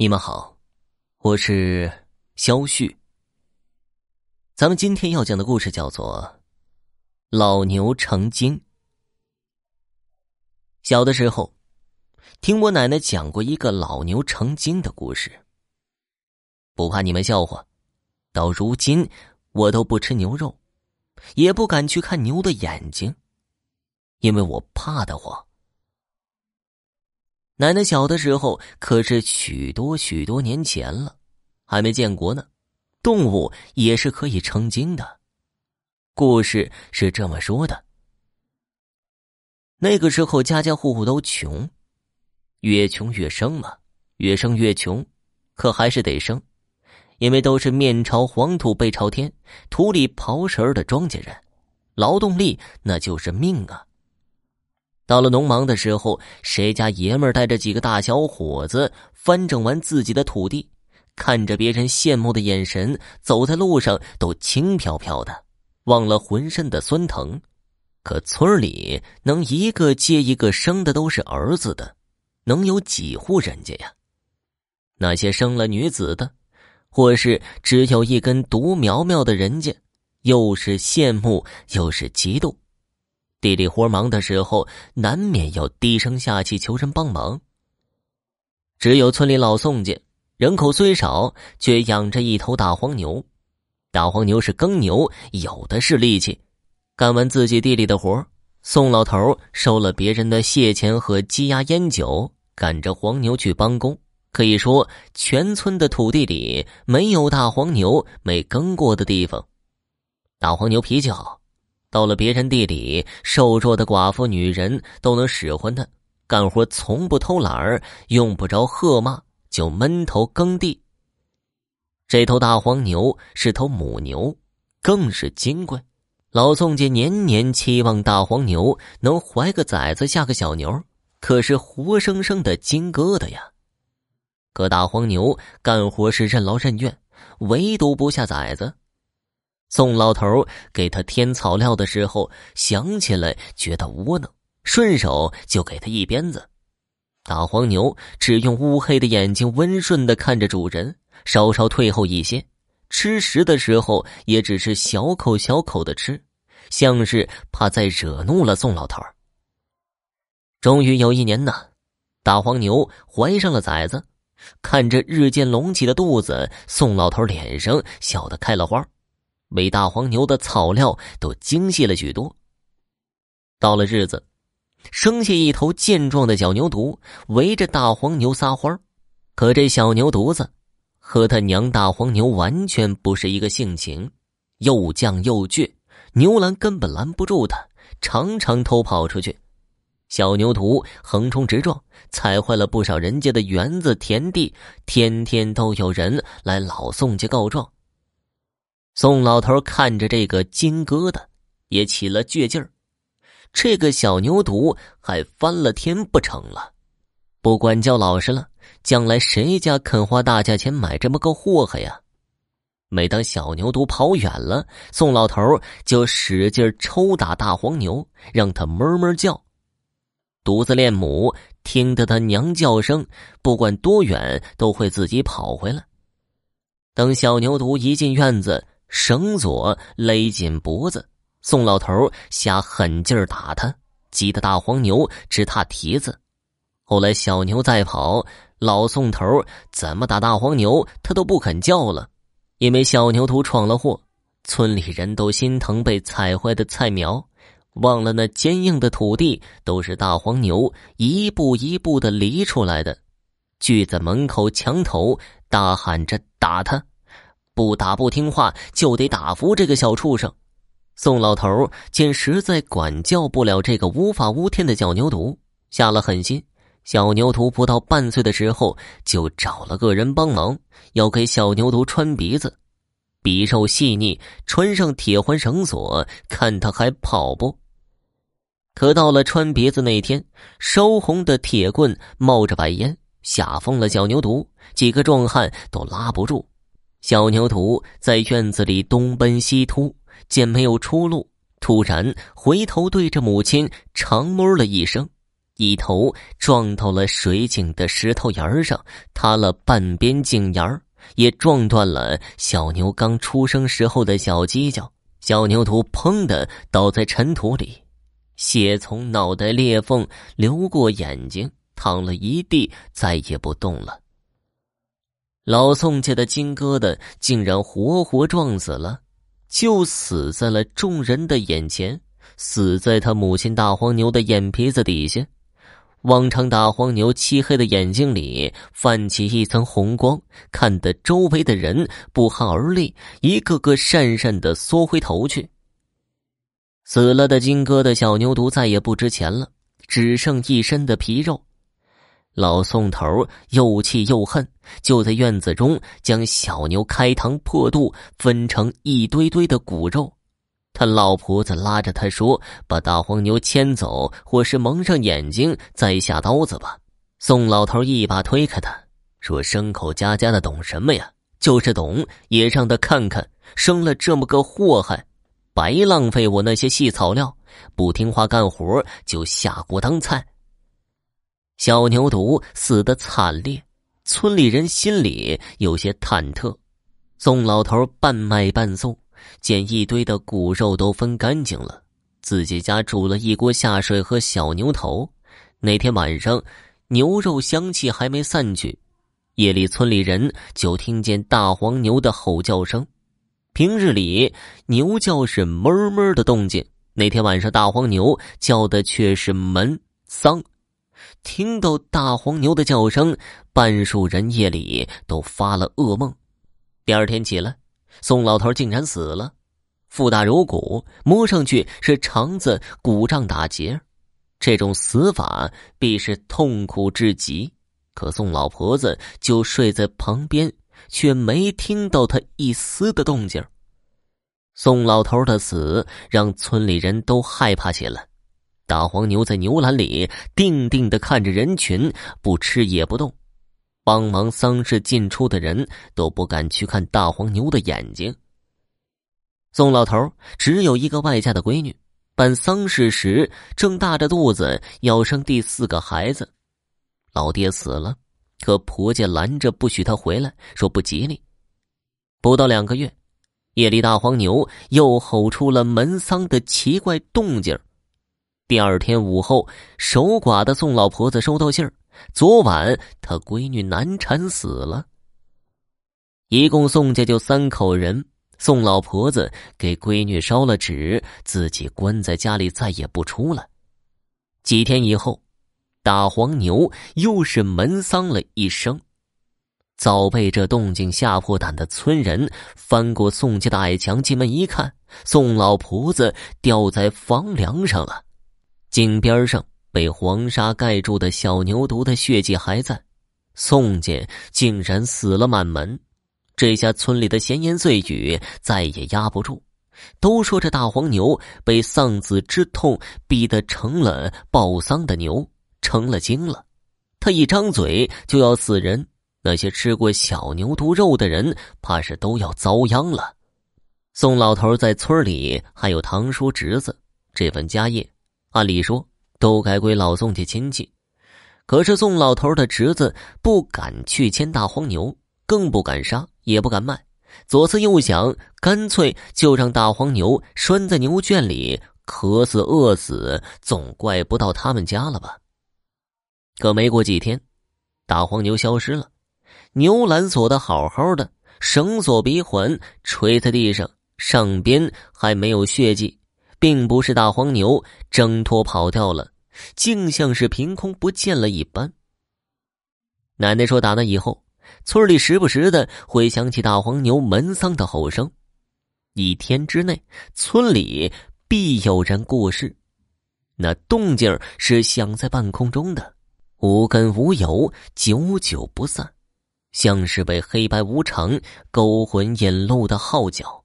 你们好，我是肖旭。咱们今天要讲的故事叫做《老牛成精》。小的时候，听我奶奶讲过一个老牛成精的故事。不怕你们笑话，到如今我都不吃牛肉，也不敢去看牛的眼睛，因为我怕得慌。奶奶小的时候可是许多许多年前了，还没建国呢。动物也是可以成精的。故事是这么说的：那个时候家家户户都穷，越穷越生嘛，越生越穷，可还是得生，因为都是面朝黄土背朝天，土里刨食的庄稼人，劳动力那就是命啊。到了农忙的时候，谁家爷们带着几个大小伙子翻整完自己的土地，看着别人羡慕的眼神，走在路上都轻飘飘的，忘了浑身的酸疼。可村里能一个接一个生的都是儿子的，能有几户人家呀？那些生了女子的，或是只有一根独苗苗的人家，又是羡慕又是嫉妒。地里活忙的时候，难免要低声下气求人帮忙。只有村里老宋家，人口虽少，却养着一头大黄牛。大黄牛是耕牛，有的是力气。干完自己地里的活，宋老头收了别人的蟹钱和鸡鸭烟酒，赶着黄牛去帮工。可以说，全村的土地里没有大黄牛没耕过的地方。大黄牛脾气好。到了别人地里，瘦弱的寡妇女人都能使唤他干活，从不偷懒儿，用不着喝骂，就闷头耕地。这头大黄牛是头母牛，更是金贵。老宋家年年期望大黄牛能怀个崽子，下个小牛，可是活生生的金疙瘩呀。可大黄牛干活是任劳任怨，唯独不下崽子。宋老头给他添草料的时候，想起来觉得窝囊，顺手就给他一鞭子。大黄牛只用乌黑的眼睛温顺的看着主人，稍稍退后一些，吃食的时候也只是小口小口的吃，像是怕再惹怒了宋老头。终于有一年呢，大黄牛怀上了崽子，看着日渐隆起的肚子，宋老头脸上笑得开了花。为大黄牛的草料都精细了许多。到了日子，生下一头健壮的小牛犊，围着大黄牛撒欢可这小牛犊子和他娘大黄牛完全不是一个性情，又犟又倔，牛栏根本拦不住他，常常偷跑出去。小牛犊横冲直撞，踩坏了不少人家的园子田地，天天都有人来老宋家告状。宋老头看着这个金疙瘩，也起了倔劲儿。这个小牛犊还翻了天不成了？不管教老实了，将来谁家肯花大价钱买这么个祸害呀？每当小牛犊跑远了，宋老头就使劲抽打大黄牛，让它哞哞叫。犊子恋母，听得他娘叫声，不管多远都会自己跑回来。等小牛犊一进院子。绳索勒紧脖子，宋老头下狠劲儿打他，急得大黄牛直踏蹄子。后来小牛再跑，老宋头怎么打大黄牛，他都不肯叫了，因为小牛犊闯了祸。村里人都心疼被踩坏的菜苗，忘了那坚硬的土地都是大黄牛一步一步的犁出来的，聚在门口墙头大喊着打他。不打不听话，就得打服这个小畜生。宋老头见实在管教不了这个无法无天的小牛犊，下了狠心。小牛犊不到半岁的时候，就找了个人帮忙，要给小牛犊穿鼻子，鼻肉细腻，穿上铁环绳索，看他还跑不。可到了穿鼻子那天，烧红的铁棍冒着白烟，吓疯了小牛犊，几个壮汉都拉不住。小牛犊在院子里东奔西突，见没有出路，突然回头对着母亲长哞了一声，一头撞到了水井的石头沿上，塌了半边井沿，也撞断了小牛刚出生时候的小犄角。小牛犊砰的倒在尘土里，血从脑袋裂缝流过眼睛，淌了一地，再也不动了。老宋家的金疙瘩竟然活活撞死了，就死在了众人的眼前，死在他母亲大黄牛的眼皮子底下。往常大黄牛漆黑的眼睛里泛起一层红光，看得周围的人不寒而栗，一个个讪讪的缩回头去。死了的金疙瘩小牛犊再也不值钱了，只剩一身的皮肉。老宋头又气又恨，就在院子中将小牛开膛破肚，分成一堆堆的骨肉。他老婆子拉着他说：“把大黄牛牵走，或是蒙上眼睛，再下刀子吧。”宋老头一把推开他，说：“牲口家家的懂什么呀？就是懂，也让他看看，生了这么个祸害，白浪费我那些细草料，不听话干活就下锅当菜。”小牛犊死的惨烈，村里人心里有些忐忑。宋老头半卖半送。见一堆的骨肉都分干净了，自己家煮了一锅下水和小牛头。那天晚上，牛肉香气还没散去，夜里村里人就听见大黄牛的吼叫声。平日里牛叫是哞哞的动静，那天晚上大黄牛叫的却是门丧。听到大黄牛的叫声，半数人夜里都发了噩梦。第二天起来。宋老头竟然死了，腹大如鼓，摸上去是肠子鼓胀打结，这种死法必是痛苦至极。可宋老婆子就睡在旁边，却没听到他一丝的动静。宋老头的死让村里人都害怕起来。大黄牛在牛栏里定定的看着人群，不吃也不动。帮忙丧事进出的人都不敢去看大黄牛的眼睛。宋老头只有一个外嫁的闺女，办丧事时正大着肚子要生第四个孩子。老爹死了，可婆家拦着不许他回来，说不吉利。不到两个月，夜里大黄牛又吼出了门丧的奇怪动静。第二天午后，守寡的宋老婆子收到信儿。昨晚她闺女难产死了。一共宋家就三口人，宋老婆子给闺女烧了纸，自己关在家里再也不出来。几天以后，大黄牛又是门丧了一声，早被这动静吓破胆的村人翻过宋家的矮墙进门一看，宋老婆子吊在房梁上了，井边上。被黄沙盖住的小牛犊的血迹还在，宋家竟然死了满门，这下村里的闲言碎语再也压不住，都说这大黄牛被丧子之痛逼得成了报丧的牛，成了精了。他一张嘴就要死人，那些吃过小牛犊肉的人怕是都要遭殃了。宋老头在村里还有堂叔侄子，这份家业，按理说。都该归老宋家亲戚，可是宋老头的侄子不敢去牵大黄牛，更不敢杀，也不敢卖。左思右想，干脆就让大黄牛拴在牛圈里，渴死饿死，总怪不到他们家了吧？可没过几天，大黄牛消失了，牛栏锁的好好的，绳索鼻环垂在地上，上边还没有血迹。并不是大黄牛挣脱跑掉了，竟像是凭空不见了一般。奶奶说，打那以后，村里时不时的会响起大黄牛门丧的吼声，一天之内，村里必有人过世。那动静是响在半空中的，无根无由，久久不散，像是被黑白无常勾魂引路的号角。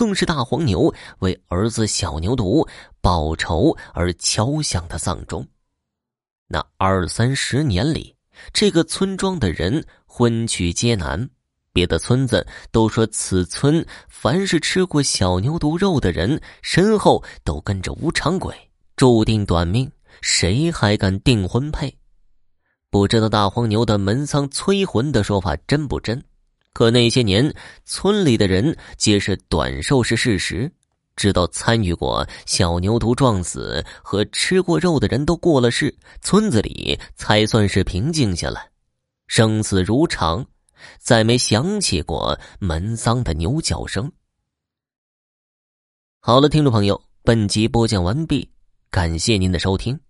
更是大黄牛为儿子小牛犊报仇而敲响的丧钟。那二三十年里，这个村庄的人婚娶皆难，别的村子都说此村凡是吃过小牛犊肉的人，身后都跟着无常鬼，注定短命，谁还敢订婚配？不知道大黄牛的门丧催魂的说法真不真？可那些年，村里的人皆是短寿是事实。直到参与过小牛犊撞死和吃过肉的人都过了世，村子里才算是平静下来。生死如常，再没响起过门丧的牛叫声。好了，听众朋友，本集播讲完毕，感谢您的收听。